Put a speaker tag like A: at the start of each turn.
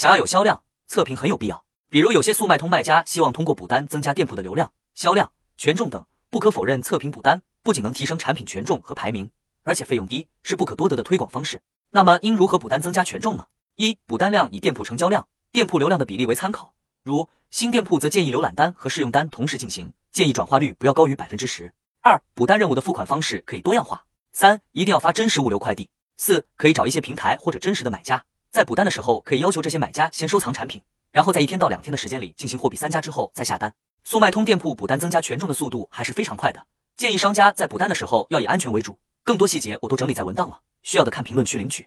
A: 想要有销量，测评很有必要。比如有些速卖通卖家希望通过补单增加店铺的流量、销量、权重等。不可否认，测评补单不仅能提升产品权重和排名，而且费用低，是不可多得的推广方式。那么应如何补单增加权重呢？一、补单量以店铺成交量、店铺流量的比例为参考。如新店铺则建议浏览单和试用单同时进行，建议转化率不要高于百分之十。二、补单任务的付款方式可以多样化。三、一定要发真实物流快递。四、可以找一些平台或者真实的买家，在补单的时候可以要求这些买家先收藏产品，然后在一天到两天的时间里进行货比三家之后再下单。速卖通店铺补单增加权重的速度还是非常快的，建议商家在补单的时候要以安全为主。更多细节我都整理在文档了，需要的看评论区领取。